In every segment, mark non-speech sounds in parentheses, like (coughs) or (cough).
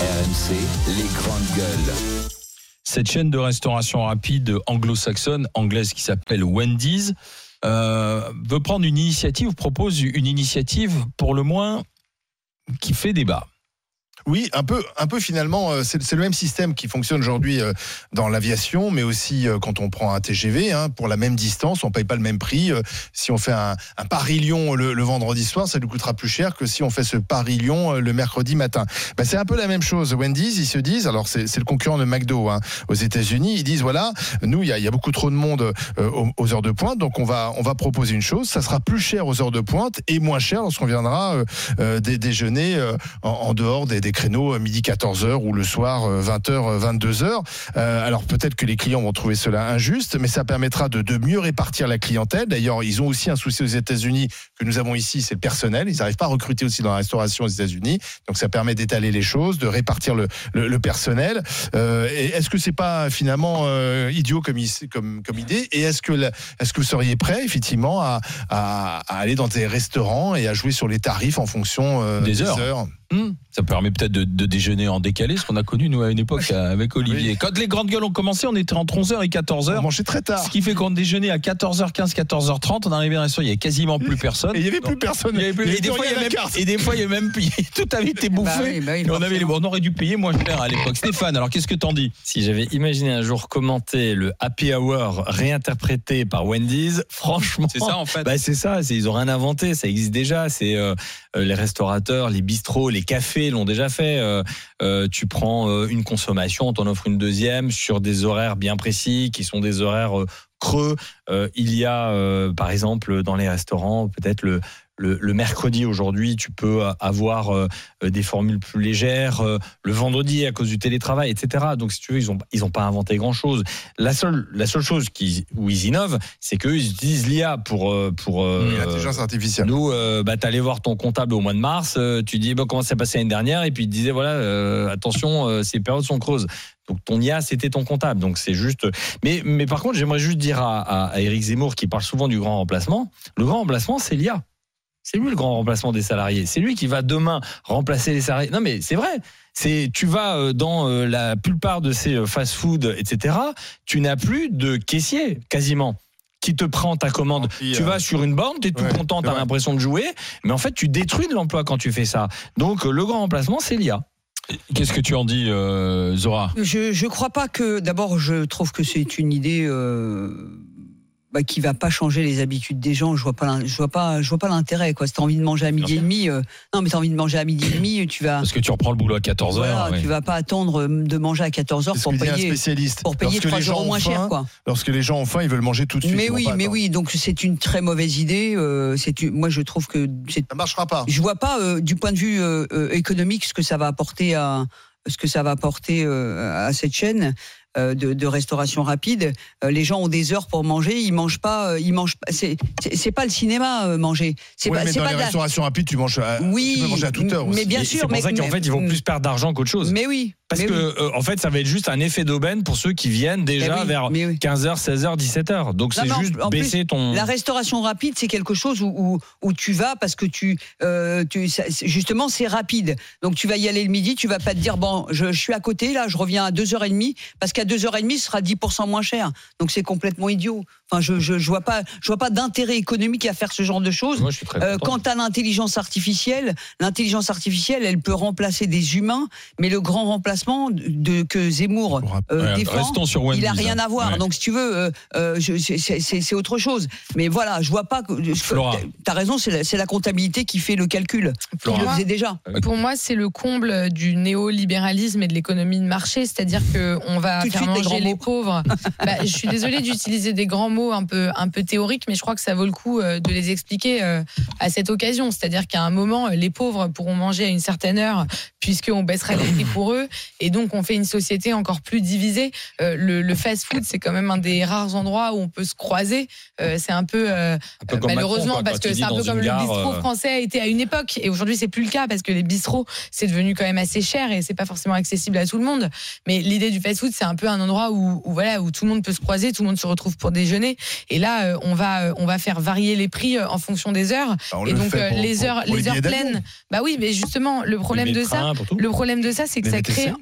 RMC, les grandes gueules. Cette chaîne de restauration rapide anglo-saxonne, anglaise qui s'appelle Wendy's, euh, veut prendre une initiative, propose une initiative pour le moins qui fait débat. Oui, un peu, un peu finalement, euh, c'est le même système qui fonctionne aujourd'hui euh, dans l'aviation, mais aussi euh, quand on prend un TGV. hein, pour la même distance, on paye pas le même prix. Si on fait un, un Paris-Lyon le, vendredi soir, ça nous coûtera plus cher que si on fait ce Paris-Lyon le mercredi matin. Ben, c'est un peu la même chose. Wendy's, ils se disent, alors c'est le concurrent de McDo hein, aux États-Unis, ils disent voilà, nous il y a, beaucoup trop de monde aux, heures de pointe, donc on va on va proposer une chose, ça sera plus cher aux heures de pointe et moins cher lorsqu'on viendra dé- déjeuner en, en dehors des, des créneaux euh, midi 14h ou le soir euh, 20h, 22h. Euh, alors peut-être que les clients vont trouver cela injuste, mais ça permettra de, de mieux répartir la clientèle. D'ailleurs, ils ont aussi un souci aux États-Unis que nous avons ici, c'est le personnel. Ils n'arrivent pas à recruter aussi dans la restauration aux États-Unis, donc ça permet d'étaler les choses, de répartir le, le, le personnel. Euh, est-ce que c'est pas finalement euh, idiot comme, is- comme, comme idée? Et est-ce que, la- est-ce que vous seriez prêt effectivement à, à, à aller dans des restaurants et à jouer sur les tarifs en fonction euh, Des heures? Hmm, Ça permet peut-être de, de déjeuner en décalé, ce qu'on a connu nous à une époque avec Olivier. Quand les grandes gueules ont commencé, on était entre 11h et 14h. On mangeait très tard. Ce qui fait qu'on déjeunait à 14h15, 14h30, on arrivait dans restaurant, il y avait quasiment plus personne. Et il n'y avait plus personne. Il y avait plus- Il y et, des fois, il y avait la et des fois, il y avait même (laughs) tout avait été bouffé. Bah oui, bah oui, et on, avait, on aurait dû payer moins cher à l'époque. Stéphane, alors qu'est-ce que t'en dis? Si j'avais imaginé un jour commenter le Happy Hour réinterprété par Wendy's, franchement. C'est ça en fait. Bah c'est ça, c'est- ils ont rien inventé, ça existe déjà. C'est euh, euh, les restaurateurs, les bistrots, les cafés l'ont déjà fait. Euh, euh, tu prends euh, une consommation, on t'en offre une deuxième sur des horaires bien précis, qui sont des horaires creux. Il y a, par exemple, dans les restaurants, peut-être le le, le mercredi aujourd'hui, tu peux euh, avoir euh, des formules plus légères. euh, le vendredi, à cause du télétravail, etc. Donc, si tu veux, ils ont ils ont pas inventé grand chose. La seule la seule chose qui où ils innovent, c'est qu'eux ils utilisent l'IA pour euh, pour euh, L'intelligence artificielle. nous, euh, bah, t'allais voir ton comptable au mois de mars, euh, tu dis bah, comment ça s'est passé l'année dernière, et puis il te disait voilà, euh, attention, euh, ces périodes sont creuses. Donc ton IA, c'était ton comptable. Donc c'est juste. Mais, mais par contre, j'aimerais juste dire à, à, à Éric Zemmour qui parle souvent du grand remplacement, le grand remplacement, c'est l'IA. C'est lui le grand remplacement des salariés. C'est lui qui va demain remplacer les salariés. Non mais c'est vrai. C'est tu vas euh, dans euh, la plupart de ces euh, fast-food, etc. Tu n'as plus de caissier quasiment qui te prend ta commande. Tu euh, vas sur une borne, tu es tout ouais, content, tu as l'impression de jouer, mais en fait, tu détruis de l'emploi quand tu fais ça. Donc, le grand remplacement, c'est l'IA. Qu'est-ce que tu en dis, euh, Zora? Je je crois pas que d'abord je trouve que c'est une idée euh, bah, qui va pas changer les habitudes des gens. Je vois pas je vois pas je vois pas l'intérêt quoi. Si t'as envie de manger à midi et demi, euh, non mais t'as envie de manger à midi et demi, tu vas Parce que tu reprends le boulot à 14h. voilà, tu vas pas attendre euh, de manger à 14 heures C'est ce pour dit un payer spécialiste. pour payer Lorsque 3 les gens euros ont moins cher faim, quoi. Lorsque les gens ont faim, ils veulent manger tout de suite. Mais oui, mais oui, donc c'est une très mauvaise idée. euh, c'est une- moi je trouve que c'est Ça marchera pas. je vois pas euh, du point de vue économique ce que ça va apporter à ce que ça va apporter euh, à cette chaîne de, de restauration rapide. Euh, les gens ont des heures pour manger, ils mangent pas, euh, ils mangent pas. C'est c'est- c'est pas le cinéma euh, manger. C'est Ouais, pas, mais c'est dans pas les la- restaurations rapides, tu manges. À, Oui, tu peux manger à toute heure. mais aussi. bien Et sûr, C'est pour mais- ça qu'en mais- fait, ils vont plus perdre d'argent qu'autre chose. Mais oui. Parce mais que, oui. euh, en fait, ça va être juste un effet d'aubaine pour ceux qui viennent déjà Mais oui, vers mais oui. 15h, 16h, 17h. Donc, c'est mais en- juste plus, baisser ton. La restauration rapide, c'est quelque chose où, où, où tu vas parce que tu, euh, tu ça- justement, c'est rapide. Donc tu vas y aller le midi, tu vas pas te dire bon, je, je suis à côté là, je reviens à 2h30 parce qu'à 2h30 ce sera 10% moins cher. Donc c'est complètement idiot. Enfin, je, je, je vois pas, je vois pas d'intérêt économique à faire ce genre de choses. Moi, je suis très Euh, content. quant à l'intelligence artificielle, l'intelligence artificielle, elle peut remplacer des humains, mais le grand remplacement de que Zemmour euh, Ouais, défend, sur Wendy's. il a rien à voir. Ouais. Donc si tu veux, euh, euh, c'est- autre chose. Mais voilà, je vois pas. T'as raison, c'est la, comptabilité qui fait le calcul. Il Pour le moi, faisait déjà. Pour moi, c'est le comble du néolibéralisme et de l'économie de marché, c'est-à-dire que on va de faire manger grands les mots. pauvres. (laughs) Bah, je suis désolée d'utiliser des grands mots un peu un peu théoriques, mais je crois que ça vaut le coup euh, de les expliquer euh, à cette occasion. C'est-à-dire qu'à un moment, euh, les pauvres pourront manger à une certaine heure puisqu'on baissera les prix pour eux, et donc on fait une société encore plus divisée. Le, le fast-food, c'est quand même un des rares endroits où on peut se croiser. C'est un peu Un peu comme malheureusement Macron, quoi, parce que c'est un peu comme gare, le bistrot euh, français a été à une époque et aujourd'hui c'est plus le cas parce que les bistrots c'est devenu quand même assez cher et c'est pas forcément accessible à tout le monde. Mais l'idée du fast-food c'est un peu un endroit où, où voilà où tout le monde peut se croiser, tout le monde se retrouve pour déjeuner et là euh, on va euh, on va faire varier les prix euh, en fonction des heures et donc pour- les heures pour les heures pleines. Bah oui, mais justement le problème les de ça le problème de ça, c'est que Les ça crée.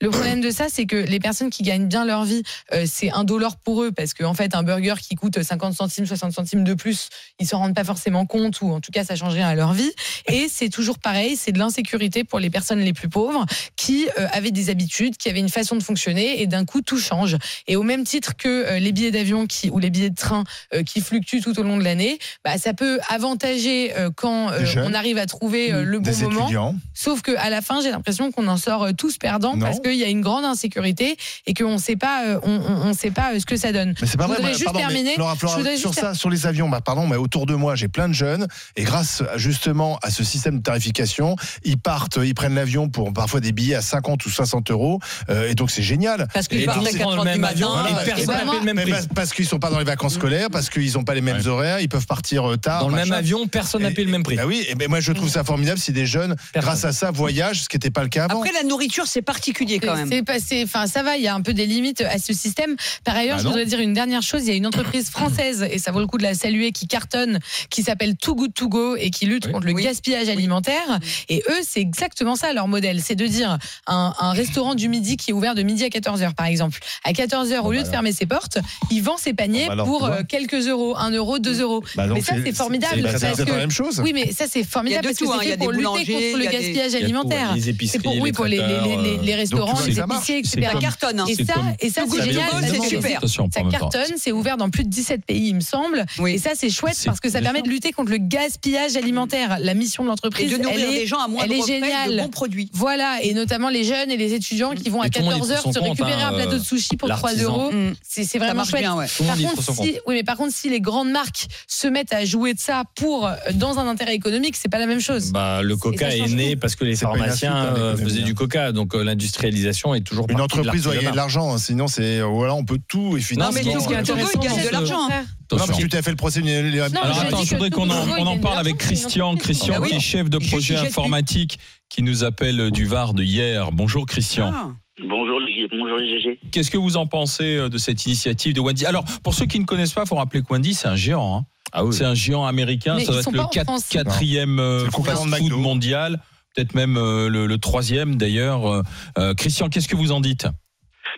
Le problème de ça, c'est que les personnes qui gagnent bien leur vie, euh, c'est indolore pour eux parce qu'en fait, un burger qui coûte 50 centimes, 60 centimes de plus, ils s'en rendent pas forcément compte ou en tout cas, ça change rien à leur vie. Et c'est toujours pareil, c'est de l'insécurité pour les personnes les plus pauvres qui euh, avaient des habitudes, qui avaient une façon de fonctionner et d'un coup, tout change. Et au même titre que euh, les billets d'avion qui ou les billets de train qui fluctuent tout au long de l'année, bah, ça peut avantager quand on arrive à trouver le bon moment. étudiants. Sauf que à la fin, j'ai l'impression qu'on en sort tous perdants Non. parce qu'il y a une grande insécurité et qu'on ne sait pas, euh, on, on- sait pas euh, ce que ça donne. Mais c'est pas Je vrai. voudrais moi, juste pardon, mais terminer. Flora, Flora, Je voudrais sur juste ça, sur les avions, bah, pardon, mais autour de moi, j'ai plein de jeunes et grâce justement à ce système de tarification, ils partent, ils prennent l'avion pour parfois des billets à 50 ou 60 euros euh, et donc c'est génial. Parce qu'ils partent donc, à ils 4 prennent le heures du même avion matin. et Voilà, personne et n'a moi- payé le même Mais prix. parce, qu'ils sont pas dans les vacances scolaires, parce qu'ils n'ont pas les mêmes Ouais. horaires, ils peuvent partir tard. Dans le même avion, personne n'a payé le même prix. Bah oui, et ben moi je trouve ça formidable si des jeunes, grâce à ça, voyagent, ce qui n'était pas le cas avant. Après, la nourriture, c'est particulier quand même. C'est passé, enfin ça va, il y a un peu des limites à ce système. Par ailleurs, Bah je voudrais dire une dernière chose. Il y a une entreprise française et ça vaut le coup de la saluer qui cartonne, qui s'appelle Too Good To Go et qui lutte Oui. contre le Oui. gaspillage alimentaire. Et eux, c'est exactement ça leur modèle, c'est de dire un, un restaurant du midi qui est ouvert de midi à 14 h par exemple. À 14 h au Bon, lieu bah de fermer ses portes, il vend ses paniers Bon, bah alors, pour euh, quelques euros, 1 euro, 2 euros. Bah mais ça, c'est formidable, C'est parce exactement que- la même chose. Oui, mais ça c'est formidable Il y a de parce que hein. c'est fait pour lutter contre le gaspillage alimentaire. Les C'est épiceries, pour, oui, pour les, les, les, restaurants, épiciers, C'est etc. Ça cartonne. hein. Et ça, et ça c'est génial. C'est super. Ça cartonne, c'est ouvert dans plus de 17 pays, il me semble. Oui. Et ça, c'est chouette parce que ça permet de lutter contre le gaspillage alimentaire. La mission de l'entreprise, de elle nourrir est des gens à moins elle de est géniale. de bons produits. voilà, et notamment les jeunes et les étudiants qui vont à Et tout le monde y 14 trouve heures son se récupérer hein, un plateau de sushi pour 3 l'artisan. euros. Mm. C'est vraiment chouette. Par contre, si, oui, mais par contre, si les grandes marques se mettent à jouer de ça pour euh, dans un intérêt économique, c'est pas la même chose. Bah, le coca est né parce que les pharmaciens hein, euh, faisaient hein. du coca, donc euh, l'industrialisation est toujours Une entreprise doit gagner de l'argent, hein, sinon c'est voilà, on peut tout et Non, finalement. mais Non, tout ce qui est intéressant, gagne de l'argent. Non, parce que tu as fait le procès Alors attends, je voudrais qu'on en, parle avec Christian. Christian, Ah oui. qui est chef de Je projet informatique, qui nous appelle du Var de hier. Bonjour Christian. Ah. Bonjour, bonjour les GG. Qu'est-ce que vous en pensez euh, de cette initiative de Wendy? Alors, pour ceux qui ne connaissent pas, il faut rappeler que Wendy, c'est un géant. hein. Ah oui. C'est un géant américain. Mais ça ils doit sont être le quatrième euh, fast-food mondial. Peut-être même euh, le, le troisième d'ailleurs. Euh, euh, Christian, qu'est-ce que vous en dites?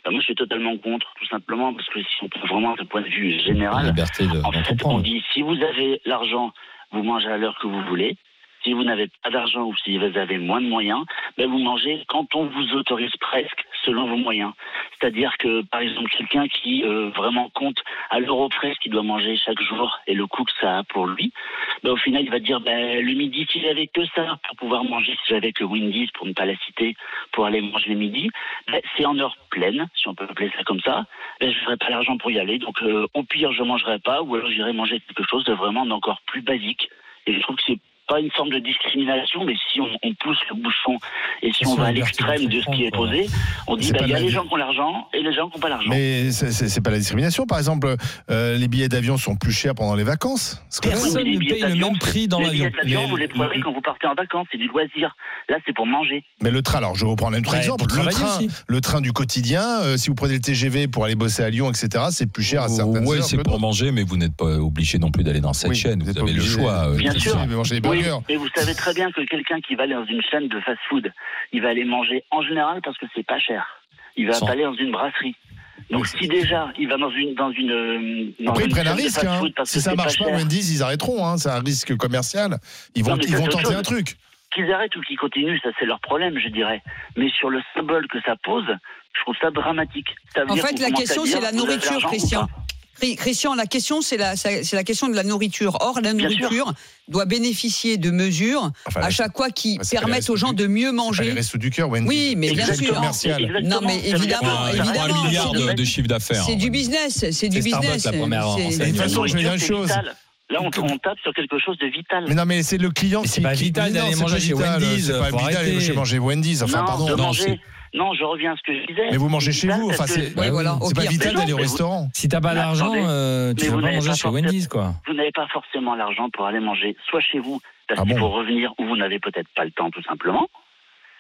Bah, moi, je suis totalement contre, tout simplement, parce que si on prend vraiment d'un point de vue général, de- en fait, on dit si vous avez l'argent, vous mangez à l'heure que vous voulez. Si vous n'avez pas d'argent ou si vous avez moins de moyens, ben vous mangez quand on vous autorise presque selon vos moyens. C'est-à-dire que, par exemple, quelqu'un qui euh, vraiment compte à l'euro près ce qu'il doit manger chaque jour et le coût que ça a pour lui, ben, au final, il va dire ben, le midi, si j'avais que ça pour pouvoir manger, si j'avais que Wendy's, pour ne pas la citer, pour aller manger le midi, ben, c'est en heure pleine, si on peut appeler ça comme ça, ben, je n'aurais pas l'argent pour y aller. Donc, euh, au pire, je mangerai pas, ou alors j'irai manger quelque chose de vraiment encore plus basique. Et je trouve que c'est pas une forme de discrimination, mais si on, on pousse le bouchon et si on va à l'extrême de ce qui est posé, on dit bah, il y a les gens qui ont l'argent et les gens qui n'ont pas l'argent. Mais c'est- pas la discrimination. Par exemple, euh, les billets d'avion sont plus chers pendant les vacances. Personne les ne paye le même prix dans les l'avion. billets d'avion, Les- vous les prenez les- quand vous partez en vacances, c'est du loisir. Là, c'est pour manger. Mais le train, alors je vais reprendre un autre Ouais, exemple. Le train, aussi. le train du quotidien, euh, si vous prenez le TGV pour aller bosser à Lyon, etc., c'est plus cher à certaines Oui, heures c'est pour manger, mais vous n'êtes pas obligé non plus d'aller dans cette Oui, chaîne. vous Vous avez le choix. euh, Bien sûr. Vous pouvez manger des Oui, mais vous savez très bien que quelqu'un qui va aller dans une chaîne de fast-food, il va aller manger en général parce que c'est pas cher. Il va Sans- pas aller dans une brasserie. Donc si déjà il va dans une dans une euh, dans Après, ils prennent un risque. hein. Si que ça marche pas, cher, Wendy's, ils arrêteront. hein. C'est un risque commercial. Ils vont, Non, ils vont tenter chose. un truc. qu'ils arrêtent ou qu'ils continuent, ça c'est leur problème, je dirais. Mais sur le symbole que ça pose, je trouve ça dramatique. Ça veut En dire fait, la question, c'est la nourriture, Christian. Christian, la question, c'est la, c'est la question de la nourriture. Or, la nourriture doit bénéficier de mesures Enfin, à chaque fois qui les permettent aux gens du- de mieux pas les manger. restos du cœur, Wendy's. Oui, mais bien C'est sûr. commercial. Non, mais évidemment, évidemment, un milliard c'est de, du- de chiffre d'affaires. C'est du business, c'est du business. la première. De toute façon, je vais dire une chose. Là, on, on tape sur quelque chose de vital. Mais non, mais c'est le client Mais qui. c'est pas qui- vital d'aller c'est manger pas chez vital, Wendy's, C'est pas vital d'aller manger Wendy's. Enfin, non, pardon. de non, manger. c'est- Non, je reviens à ce que je disais. Mais vous mangez C'est chez vital vous. Enfin, c'est Oui, voilà, pas vital d'aller au vous- restaurant. Si t'as pas attendez, euh, tu vas vous pas n'avez manger pas chez forcément- Wendy's, quoi. Vous n'avez pas forcément l'argent pour aller manger soit chez vous, parce Ah qu'il bon faut revenir, ou vous n'avez peut-être pas le temps tout simplement.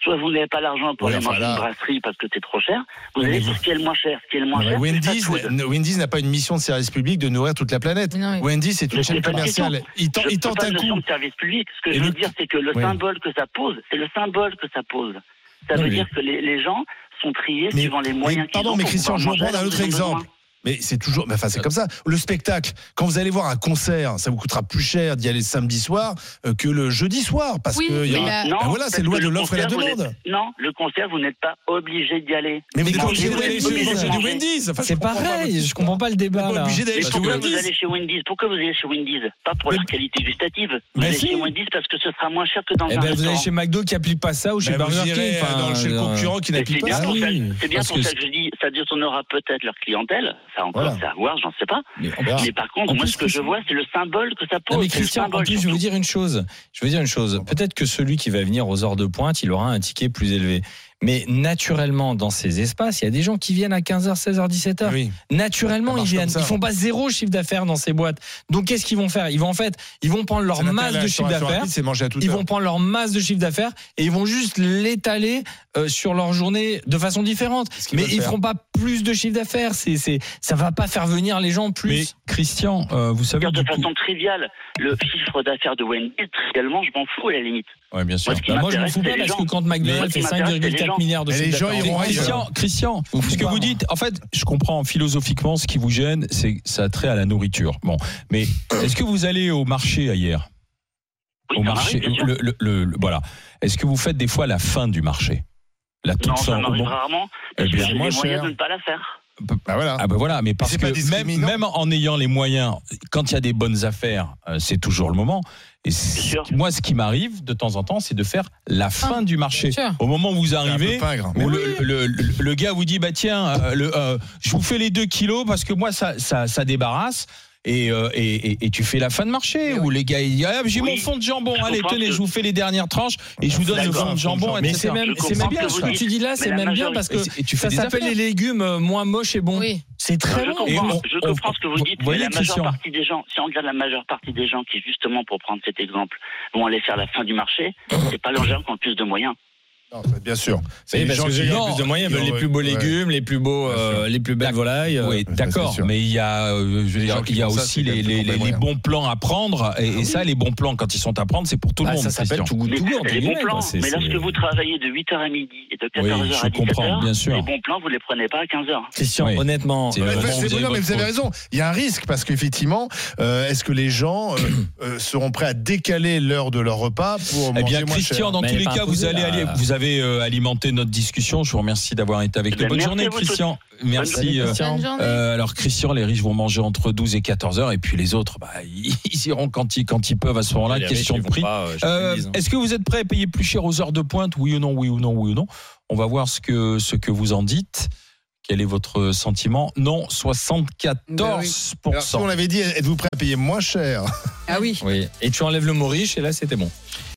Soit vous n'avez pas l'argent pour Oui, aller enfin, manger une brasserie parce que c'est trop cher. Vous allez sur ce qui est le moins cher. Ce qui est le moins Non, cher, Wendy's, Wendy's n'a pas une mission de service public de nourrir toute la planète. Non, Wendy's, c'est une chaîne commerciale. Il tente, Je il ne tente pas un coup. de service public. Ce que Et je veux le- dire, c'est que le Oui. symbole que ça pose, c'est le symbole que ça pose. Ça Non, veut dire que les, les gens sont triés Mais- suivant les moyens qu'ils pardon, mais Christian, je vais reprendre un autre exemple. Mais c'est toujours, mais enfin, c'est comme ça. Le spectacle, quand vous allez voir un concert, ça vous coûtera plus cher d'y aller le samedi soir euh, que le jeudi soir, parce Oui, que y mais aura- la- Non, Ben voilà, c'est loi de le l'offre et la demande. Non, le concert, vous n'êtes pas obligé d'y aller. Mais vous n'êtes pas obligé vous d'aller chez. Wendy's. Enfin, C'est pas pareil, votre je comprends pas le Vous débat n'êtes pas là. obligé d'aller chez pourquoi vous Wendy's. allez chez Wendy's? Pourquoi vous allez chez Wendy's? Pas pour Mais- leur qualité gustative. Vous Mais allez si. chez Wendy's parce que ce sera moins cher que dans Eh un ben, vous allez restaurant. chez McDo qui applique pas ça ou chez Ben, Burger King. dans- chez le euh, concurrent qui n'applique pas ça. ça, c'est bien pour ça que je dis, ça détournera peut-être leur clientèle. Ça encore, Voilà. c'est à voir, j'en sais pas. mais par contre, En moi, ce que je vois, c'est le symbole que ça pose. Non mais Christian, en plus je vous dire une chose. Je vais vous dire une chose. Peut-être que celui qui va venir aux heures de pointe, il aura un ticket plus élevé. Mais naturellement, dans ces espaces, il y a des gens qui viennent à 15h, 16h, 17h. Oui. Naturellement, ils viennent. Ils font pas zéro chiffre d'affaires dans ces boîtes. Donc, qu'est-ce qu'ils vont faire? Ils vont en fait, ils vont prendre leur masse de chiffre d'affaires. Ils heure. vont prendre leur masse de chiffre d'affaires et ils vont juste l'étaler euh, sur leur journée de façon différente. Mais ils faire. feront pas plus de chiffre d'affaires. C'est, c'est, ça va pas faire venir les gens Mais plus. Christian, euh, vous savez de coup. façon triviale, le chiffre d'affaires de Wendy's, trivialement, je m'en fous à la limite. Ouais, bien sûr. Moi, Bah, moi, je m'en fous pas parce gens. que quand McDonald's fait m'intéresse, c'est les 5,4 gens. milliards de Et les chiffre gens d'affaires. Christian, Christian, Vous ce que pas, vous dites, en fait, je comprends philosophiquement ce qui vous gêne, c'est ça a trait à la nourriture. Bon, mais est-ce que vous allez au marché hier? Oui, Au marché, bien le, le- le- le- voilà. Est-ce que vous faites des fois la fin du marché? La toute Non, fin ça au m'arrive bon- rarement. Eh Parce que bien, j'ai les moyens cher. de ne pas la faire. Bah voilà. Ah ben voilà, mais parce que même, en ayant les moyens, quand il y a des bonnes affaires, euh, c'est toujours le moment. Et moi, ce qui m'arrive de temps en temps, c'est de faire la fin Ah, du marché. Au moment où vous arrivez, pingre. où le, le- le- le gars vous dit bah tiens, euh, euh, je vous fais les deux kilos parce que moi ça, ça, ça débarrasse. Et, euh, et, et- et tu fais la fin de marché où les gars ils disent ah, j'ai Oui. mon fond de jambon Je allez tenez que- je vous fais les dernières tranches et je vous donne le fond de jambon Mais c'est même, bien ce que tu dis là, c'est même bien parce que Et c'est- et tu fais ça s'appelle les légumes euh, moins moches et bons. Oui. C'est très bon. Comprends, je comprends ce que vous dites, mais voyez, la majeure Christian partie des gens, si on regarde la majeure partie des gens qui, justement, pour prendre cet exemple, vont aller faire la fin du marché, c'est pas les gens qui ont le plus de moyens. Non, bien sûr. C'est les parce gens que qui Non, plus de moyens, les ont- plus beaux ouais. légumes, les plus beaux, euh, les plus belles volailles. euh, Oui, d'accord, mais il y a, euh, je veux dire, il y a aussi les, bons plans à prendre, et, et ça, les bons plans, quand ils sont à prendre, c'est pour tout le Bah, monde. ça s'appelle Christian. tout goût les bons plans. C'est- Mais lorsque vous travaillez de 8h à midi et de 14h Oui, à je comprends, 17h, bien sûr. les bons plans, vous les prenez pas à 15h. Christian, honnêtement, mais vous avez raison. Il y a un risque parce qu'effectivement, est-ce que les gens (coughs) seront prêts à décaler l'heure de leur repas pour Eh manger bien, moins Christian, cher dans Mais tous les cas, vous, allez aller- avez euh, alimenté notre discussion. Je vous remercie d'avoir été avec Eh nous. bien, Bonne merci journée. Christian. Merci. euh, euh, alors, Christian, les riches vont manger entre 12 et 14 heures, et puis les autres, bah, (laughs) ils, iront quand ils, quand ils peuvent à ce moment-là. Question de prix. euh, Euh, hein. Est-ce que vous êtes prêt à payer plus cher aux heures de pointe? Oui ou non Oui ou non Oui ou non On va voir ce que, ce que vous en dites. Quel est votre sentiment? Non, 74%. Alors, si on l'avait dit, êtes-vous prêt à payer moins cher? Ah oui. Oui. Et tu enlèves le mot riche et là c'était bon.